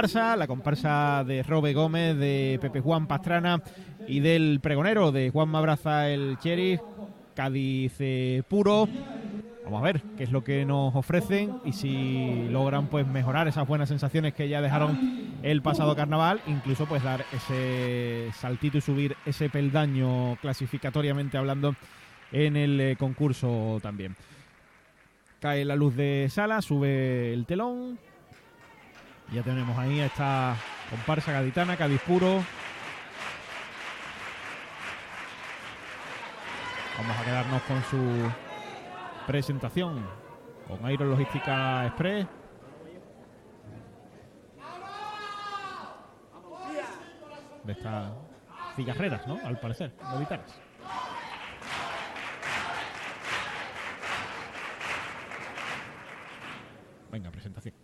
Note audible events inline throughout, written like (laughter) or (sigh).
la comparsa de Robe Gómez, de Pepe Juan Pastrana y del pregonero de Juan Mabraza el Cherry, Cádiz eh, puro. Vamos a ver qué es lo que nos ofrecen y si logran pues mejorar esas buenas sensaciones que ya dejaron el pasado carnaval, incluso pues dar ese saltito y subir ese peldaño clasificatoriamente hablando en el eh, concurso también. Cae la luz de sala, sube el telón. Ya tenemos ahí esta comparsa gaditana, Cádiz puro. Vamos a quedarnos con su presentación con Aerologística Express. De estas cigarreras, ¿no? Al parecer, gaditanas. Venga, presentación.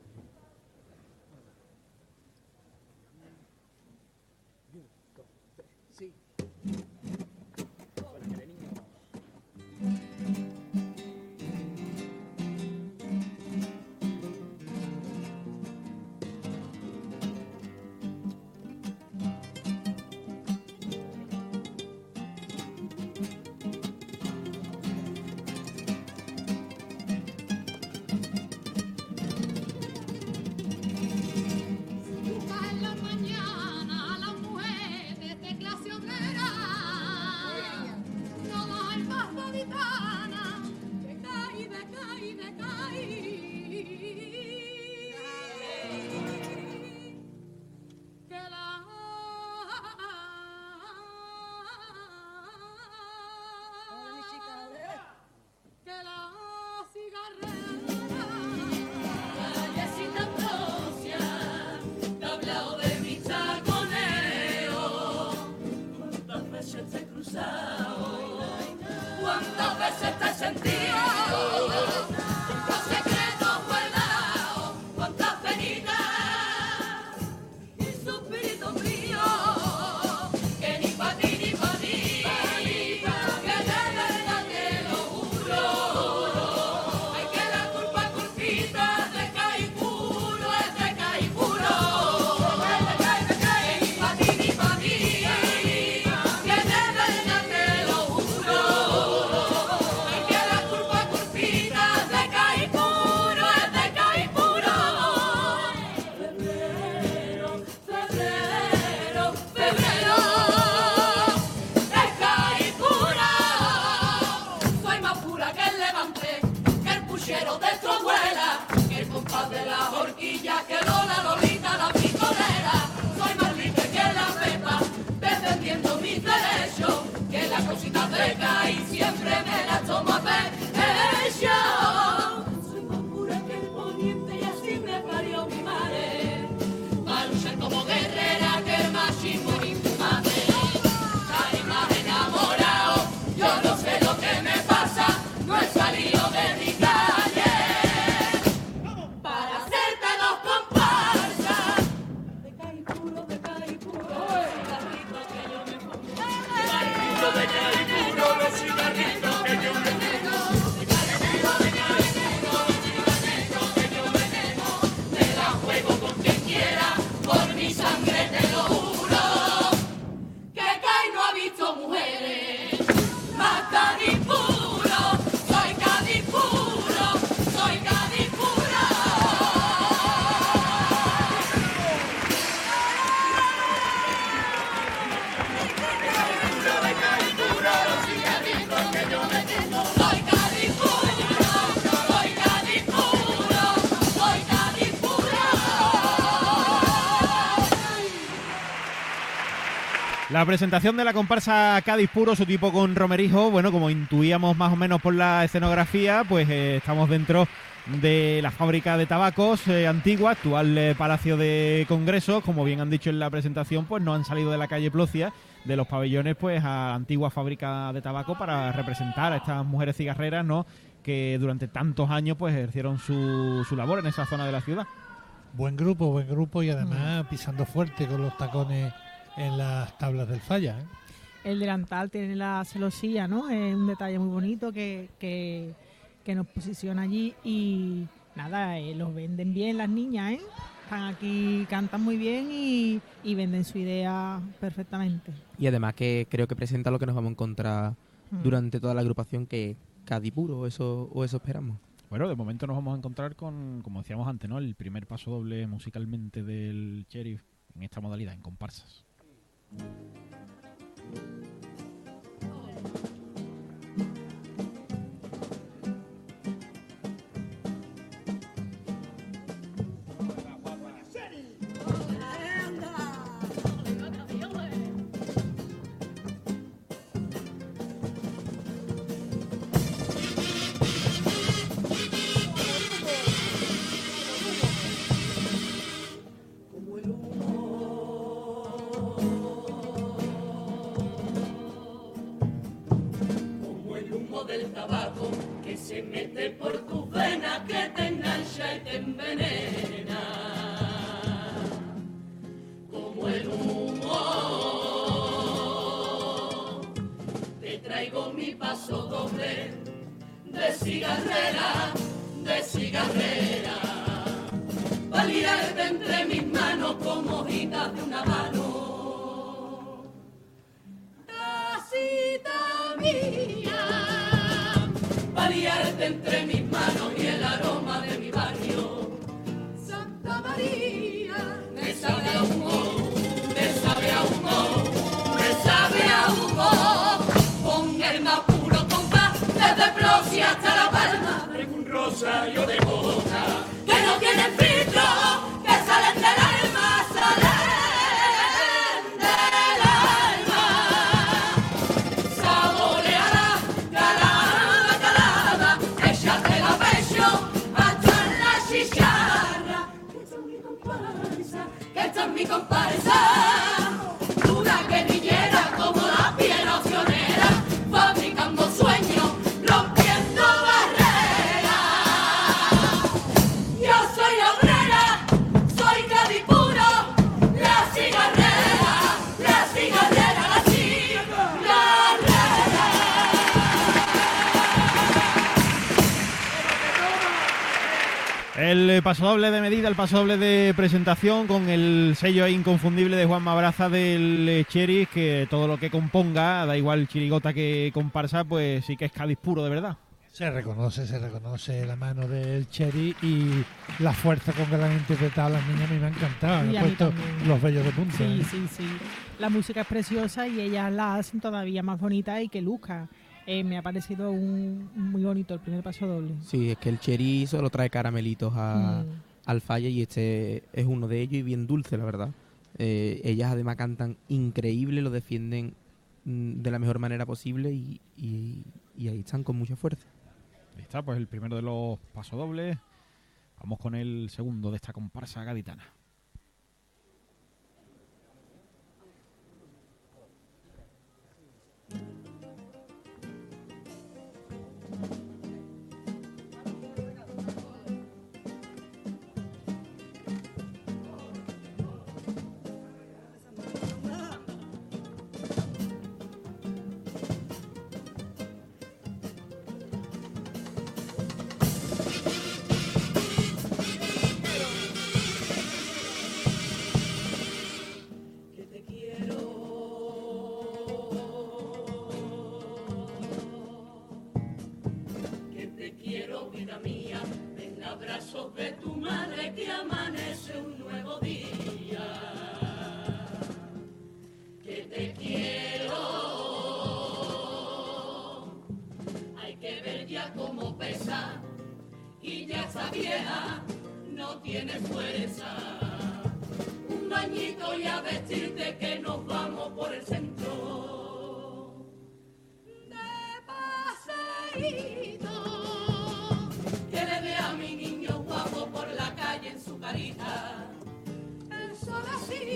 Somos a. La presentación de la comparsa Cádiz Puro, su tipo con Romerijo, bueno, como intuíamos más o menos por la escenografía, pues eh, estamos dentro de la fábrica de tabacos eh, antigua, actual eh, Palacio de Congresos, como bien han dicho en la presentación, pues no han salido de la calle Plocia, de los pabellones, pues a la antigua fábrica de tabaco para representar a estas mujeres cigarreras, ¿no? Que durante tantos años, pues ejercieron su, su labor en esa zona de la ciudad. Buen grupo, buen grupo y además pisando fuerte con los tacones en las tablas del falla. ¿eh? El delantal tiene la celosía, ¿no? Es un detalle muy bonito que, que, nos posiciona allí y nada, eh, los venden bien las niñas, ¿eh? están aquí, cantan muy bien y, y venden su idea perfectamente. Y además que creo que presenta lo que nos vamos a encontrar Mm. durante toda la agrupación, que es Cádiz puro, o eso, o eso esperamos. Bueno, de momento nos vamos a encontrar con, como decíamos antes, ¿no? El primer paso doble musicalmente del Sheriff en esta modalidad, en comparsas. Thank you. Rosario de paso doble de medida, el paso doble de presentación con el sello inconfundible de Juan Mabraza del Cheris, que todo lo que componga, da igual chirigota que comparsa, pues sí que es Cádiz puro de verdad. Se reconoce, se reconoce la mano del Cherry y la fuerza con que la han interpretado las niñas a mí me ha encantado. Y Han puesto también. los bellos de punta. Sí, ¿eh? sí, sí. La música es preciosa y ellas la hacen todavía más bonita y que luzca. Eh, me ha parecido un, muy bonito el primer paso doble. Sí, es que el cherry solo trae caramelitos a, Mm. al falla y este es uno de ellos y bien dulce, la verdad. Eh, ellas además cantan increíble, lo defienden mm, de la mejor manera posible y, y- y ahí están con mucha fuerza. Ahí está, pues el primero de los pasodobles. Vamos con el segundo de esta comparsa gaditana.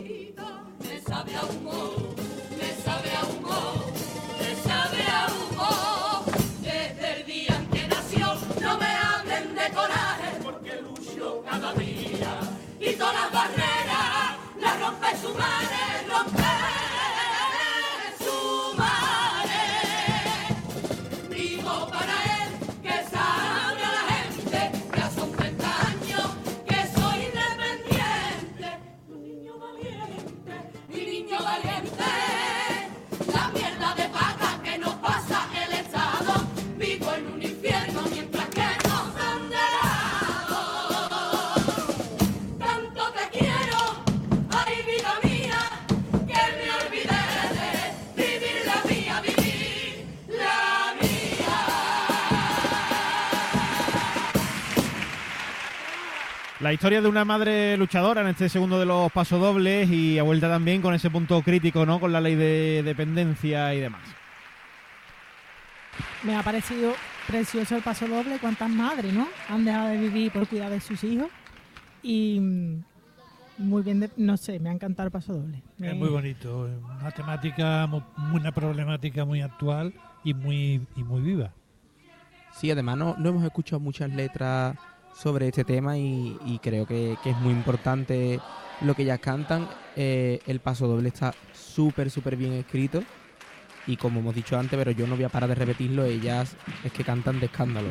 Me sabe a humo, me sabe a humo, me sabe a humo. Desde el día en que nació, no me hablen de coraje, porque lucho cada día. Y todas las barreras las rompe su madre, rompe La historia de una madre luchadora en este segundo de los pasodobles y a vuelta también con ese punto crítico, ¿no? Con la ley de dependencia y demás. Me ha parecido precioso el paso doble. Cuántas madres, ¿no? Han dejado de vivir por cuidar de sus hijos. Y mm, muy bien, de- no sé, me ha encantado el paso doble. Es muy bonito, es una temática, una problemática muy actual y muy, y muy viva. Sí, además no, no hemos escuchado muchas letras sobre este tema y, y creo que, que es muy importante lo que ellas cantan. Eh, el paso doble está súper, súper bien escrito y como hemos dicho antes, pero yo no voy a parar de repetirlo, ellas es que cantan de escándalo.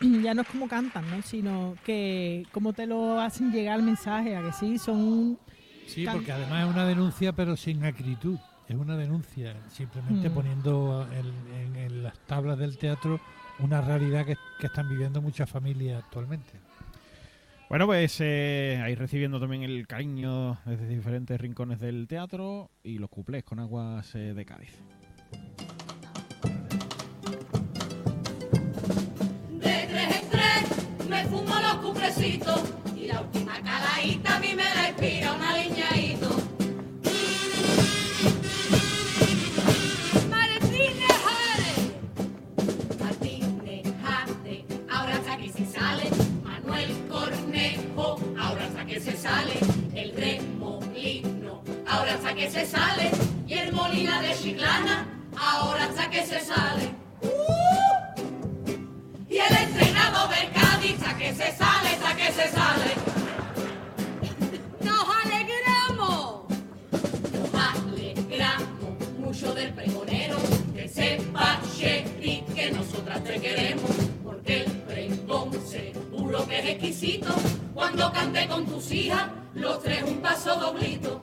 (clears throat) ya no es como cantan, ¿no? Sino que cómo te lo hacen llegar el mensaje, a que sí, son... Sí, Can- porque además es una denuncia pero sin acritud. Es una denuncia, simplemente Mm. poniendo en, en- en las tablas del teatro una realidad que, que están viviendo muchas familias actualmente. Bueno, pues eh, ahí recibiendo también el cariño desde diferentes rincones del teatro y los cuplés con aguas eh, de Cádiz. De tres en tres me fumo los cuplecitos que se sale. Y el Molina de Chiclana, ahora hasta que se sale. Y el entrenador del Cádiz, hasta que se sale, hasta que se sale. Nos alegramos, nos alegramos mucho del pregonero, que sepa Sherry que nosotras te queremos, porque el pregón seguro que es exquisito, cuando cante con tus hijas, los tres un paso doblito.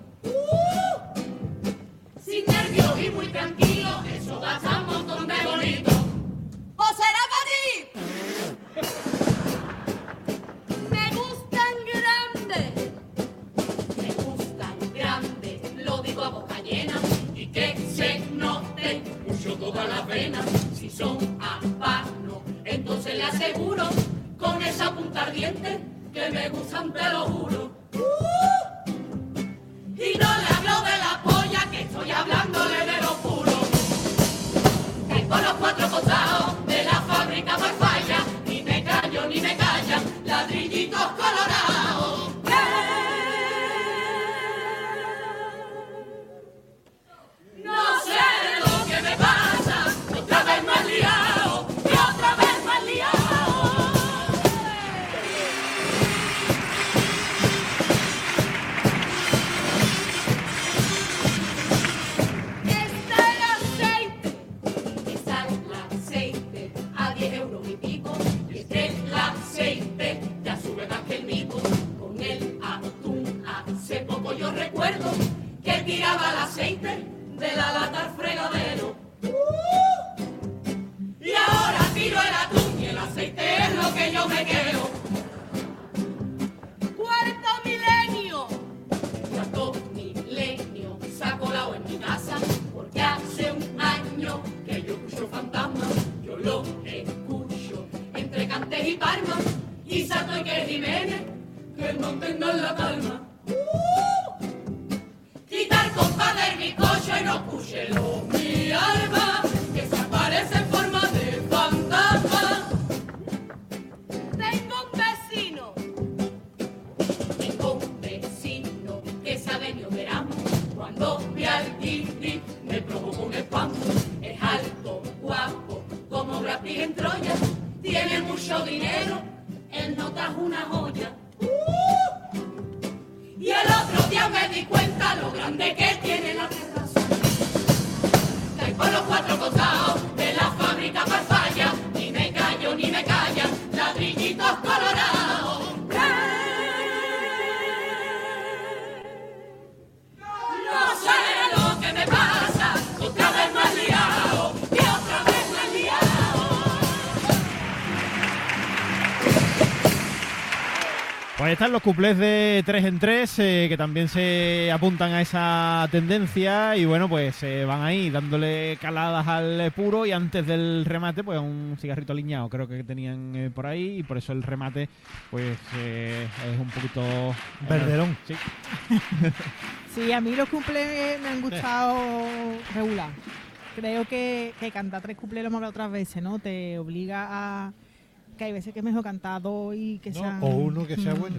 Pues ahí están los cuplés de 3 en 3 que también se apuntan a esa tendencia y bueno, pues eh, van ahí dándole caladas al puro y antes del remate pues un cigarrito aliñado creo que tenían eh, por ahí y por eso el remate pues eh, es un poquito... Verderón. Sí. (laughs) Sí, a mí los cuplés me han gustado regular. Creo que, que cantar tres cuplés lo hemos hablado otras veces, ¿no? Te obliga a... Que hay veces que es mejor cantar dos y que ¿no? sean... O uno que sea Mm. bueno.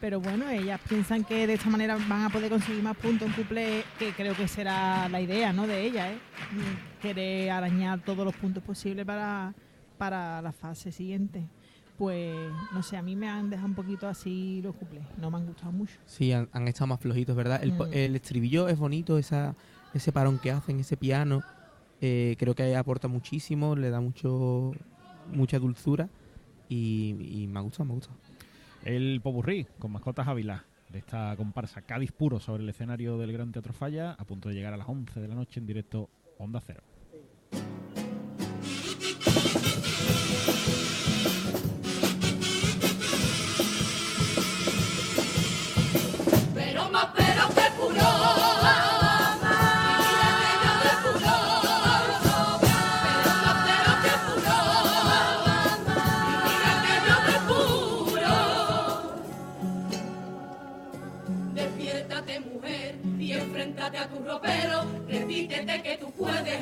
Pero bueno, ellas piensan que de esta manera van a poder conseguir más puntos en cuplé, que creo que será la idea, ¿no? De ellas, ¿eh? Querer arañar todos los puntos posibles para, para la fase siguiente. Pues, no sé, a mí me han dejado un poquito así los cuplés. No me han gustado mucho. Sí, han, han estado más flojitos, ¿verdad? El, po- Mm. el estribillo es bonito, esa, ese parón que hacen, ese piano. eh, creo que aporta muchísimo, le da mucho mucha dulzura y, y me ha gustado, me ha gustado. El Popurrí con mascotas Ávila de esta comparsa Cádiz puro sobre el escenario del Gran Teatro Falla a punto de llegar a las 11 de la noche en directo Onda Cero.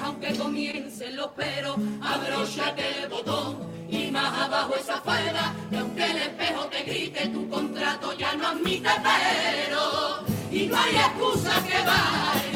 Aunque comiencen los peros. Abróchate el botón y más abajo esa falda. Que aunque el espejo te grite tu contrato ya no admite pero. Y no hay excusa que valga.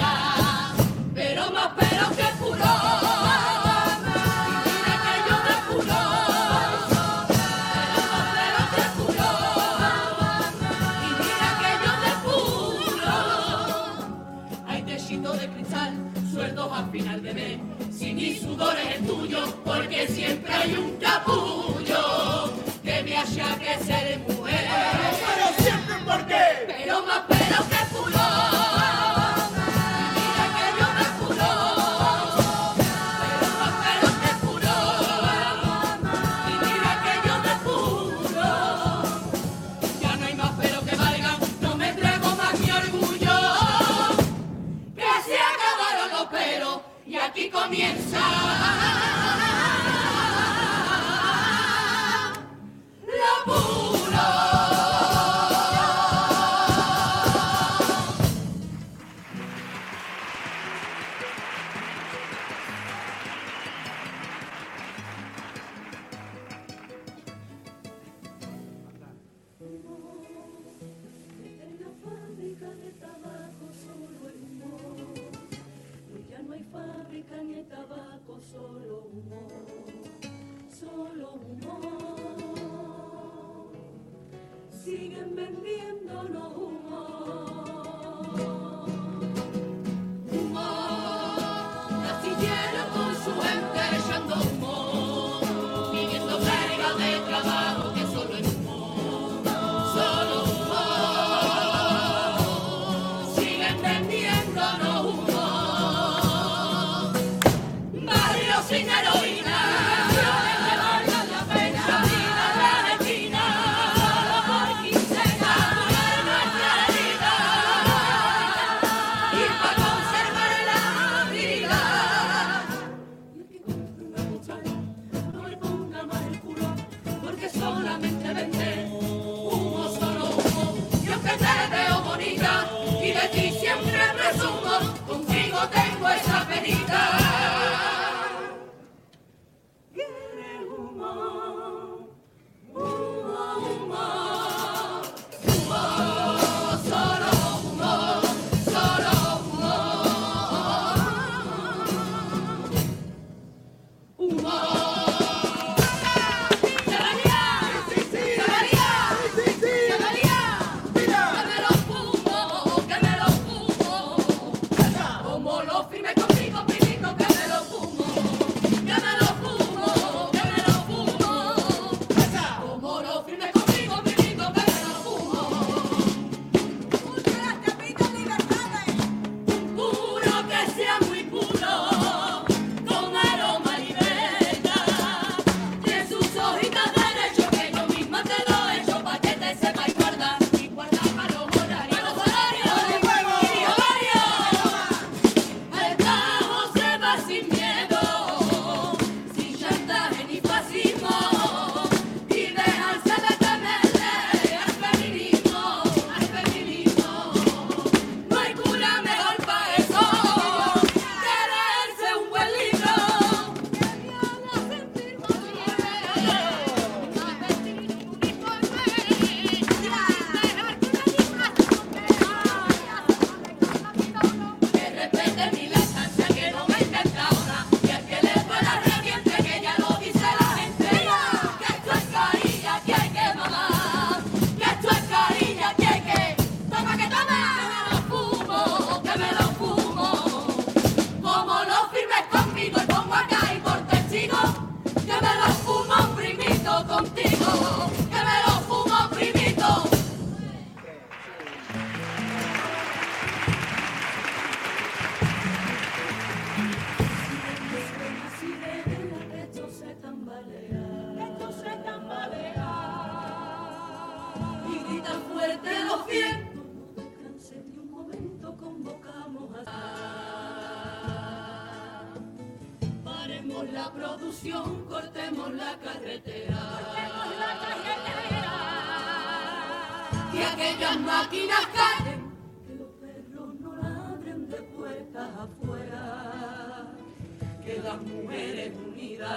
Que las mujeres unidas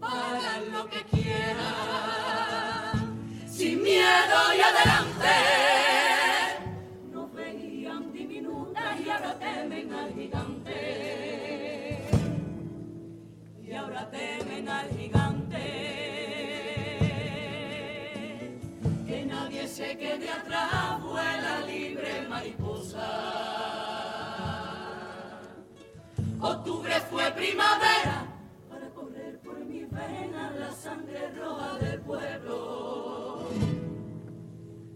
hagan lo que quieran, sin miedo y adelante. Fue primavera para correr por mis venas la sangre roja del pueblo,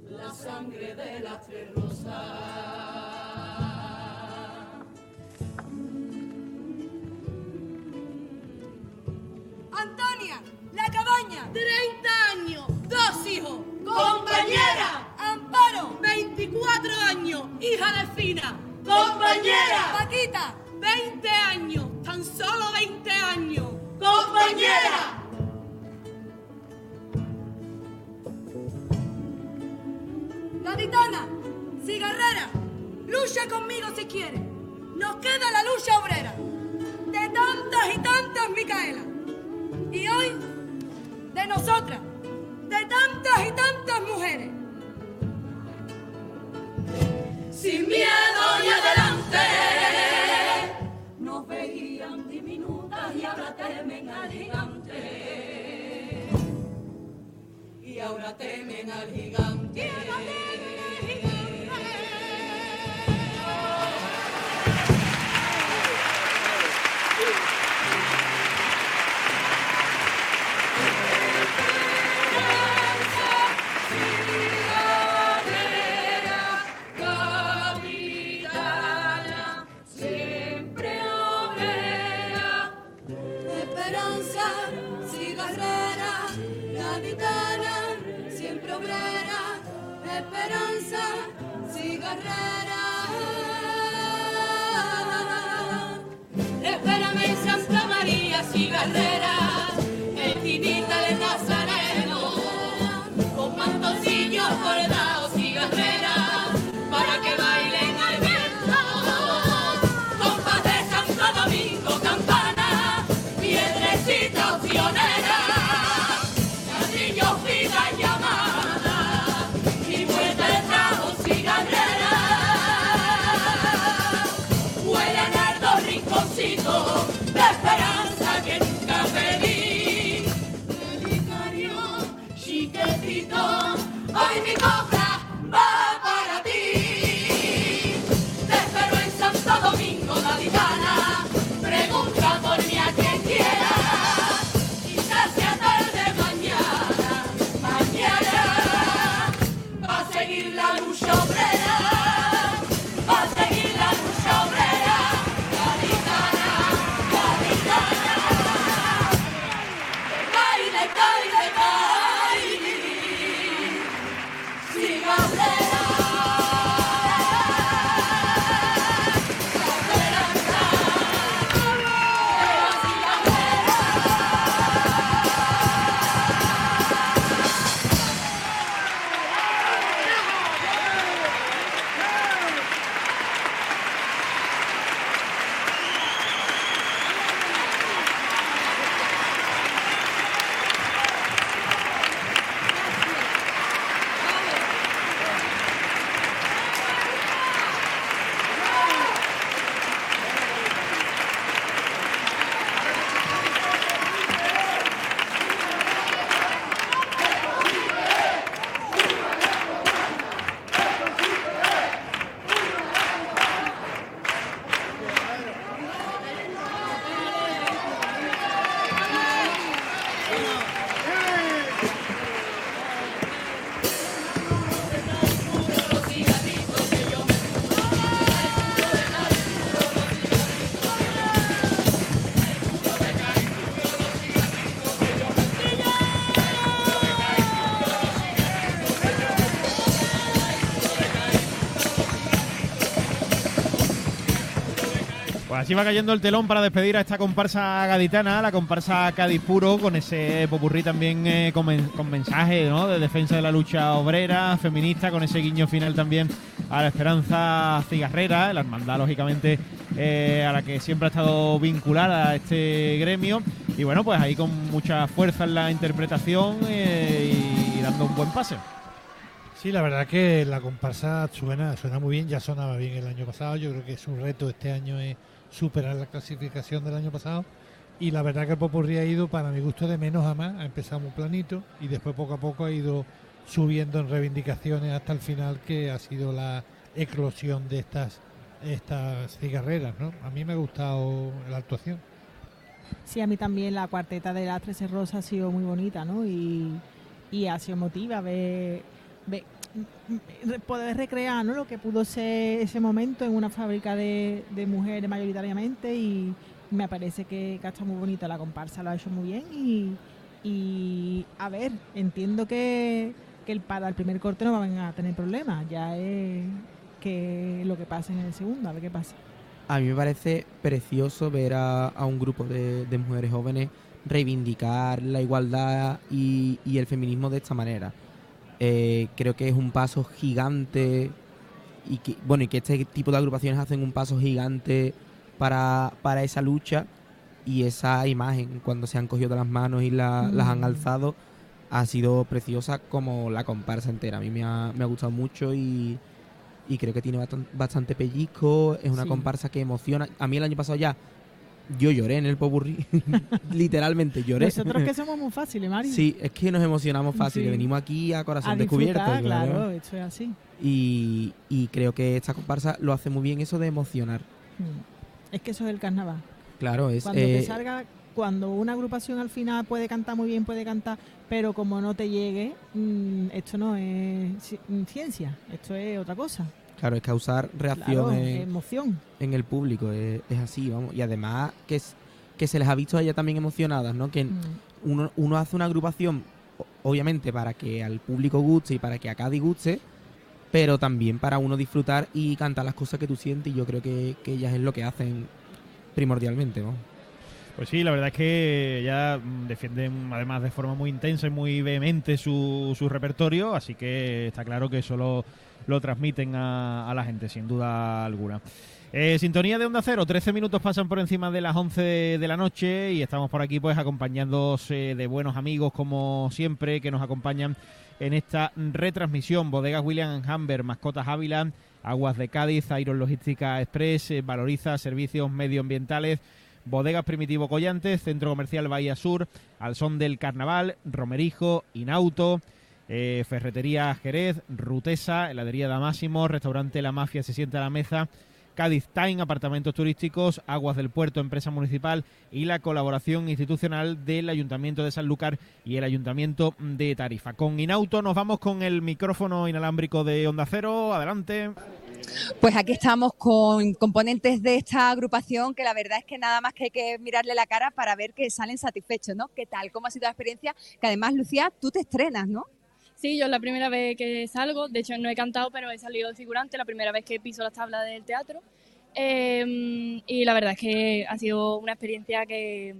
la sangre de las tres rosas. Antonia, la cabaña. 30 años, dos hijos, Compañera. Amparo, 24 años, hija de Fina, compañera, Paquita. 20 años, tan solo 20 años, Compañera. Gaditana, cigarrera, lucha conmigo si quiere. Nos queda la lucha obrera. De tantas y tantas Micaela. Y hoy, de nosotras, de tantas y tantas mujeres. sin miedo temen al gigante. Y ahora temen al gigante. Hoy Pues así va cayendo el telón para despedir a esta comparsa gaditana, la comparsa Cádiz Puro, con ese popurrí también eh, con, men- mensaje ¿no? de defensa de la lucha obrera, feminista, con ese guiño final también a la esperanza cigarrera, la hermandad lógicamente eh, a la que siempre ha estado vinculada a este gremio. Y bueno, pues ahí con mucha fuerza en la interpretación eh, y dando un buen pase. Sí, la verdad que la comparsa suena, suena muy bien, ya sonaba bien el año pasado. Yo creo que es un reto este año es superar la clasificación del año pasado. Y la verdad que el Popurrí ha ido, para mi gusto, de menos a más. Ha empezado muy planito y después poco a poco ha ido subiendo en reivindicaciones hasta el final, que ha sido la eclosión de estas, estas cigarreras. ¿no? A mí me ha gustado la actuación. Sí, a mí también la cuarteta de las 13 Rosas ha sido muy bonita, ¿no? Y, y ha sido emotiva ver, poder recrear ¿no? lo que pudo ser ese momento en una fábrica de, mujeres mayoritariamente y me parece que, que estado muy bonita la comparsa, lo ha hecho muy bien y, a ver, entiendo que, que el, para el primer corte no van a tener problemas, ya es que lo que pase en el segundo, a ver qué pasa. A mí me parece precioso ver a, un grupo de, mujeres jóvenes reivindicar la igualdad y el feminismo de esta manera. Eh, creo que es un paso gigante y que, bueno, y que este tipo de agrupaciones hacen un paso gigante para, para esa lucha y esa imagen cuando se han cogido de las manos y la- las han Mm. alzado ha sido preciosa como la comparsa entera. A mí me ha, me ha gustado mucho y, y creo que tiene bastan- bastante pellizco. Es una Sí. comparsa que emociona. A mí el año pasado ya yo lloré en el popurrí. (laughs) Literalmente lloré. Nosotros que (laughs) somos muy fáciles, Mario. Sí, es que nos emocionamos fácil. Sí. Venimos aquí a corazón a descubierto. claro. claro, esto es así. Y, y creo que esta comparsa lo hace muy bien eso de emocionar. Mm. Es que eso es el carnaval. Claro, es. Cuando eh, te salga, cuando una agrupación al final puede cantar muy bien, puede cantar, pero como no te llegue, mm, esto no es mm, ciencia, esto es otra cosa. Claro, es causar Claro, reacción en, emoción. en el público. Es, es así, vamos. Y además que, es- que se les ha visto a ellas también emocionadas, ¿no? Que Mm. uno, uno hace una agrupación, obviamente, para que al público guste y para que a Cádiz guste, pero también para uno disfrutar y cantar las cosas que tú sientes. Y yo creo que, que ellas es lo que hacen primordialmente, ¿no? Pues sí, la verdad es que ya mm, defienden además de forma muy intensa y muy vehemente su, su repertorio, así que está claro que eso lo, transmiten a, la gente, sin duda alguna. Eh, sintonía de Onda Cero, 13 minutos pasan por encima de las 11 de, la noche y estamos por aquí pues acompañándoos de buenos amigos como siempre que nos acompañan en esta retransmisión. Bodegas William Hamber, Mascotas Ávila, Aguas de Cádiz, Iron Logística Express, eh, Valoriza Servicios Medioambientales, Bodegas Primitivo Collantes, Centro Comercial Bahía Sur, Al Son del Carnaval, Romerijo, Inauto, eh, Ferretería Jerez, Rutesa, Heladería Damásimo, Restaurante La Mafia se sienta a la mesa, Cádiz Time, Apartamentos Turísticos, Aguas del Puerto, Empresa Municipal y la colaboración institucional del Ayuntamiento de Sanlúcar y el Ayuntamiento de Tarifa. Con Inauto nos vamos con el micrófono inalámbrico de Onda Cero. Adelante. Pues aquí estamos con componentes de esta agrupación que la verdad es que nada más que hay que mirarle la cara para ver que salen satisfechos, ¿no? ¿Qué tal? ¿Cómo ha sido la experiencia? Que además, Lucía, tú te estrenas, ¿no? Sí, yo es la primera vez que salgo, de hecho no he cantado, pero he salido de figurante, la primera vez que piso las tablas del teatro. Eh, y la verdad es que ha sido una experiencia que,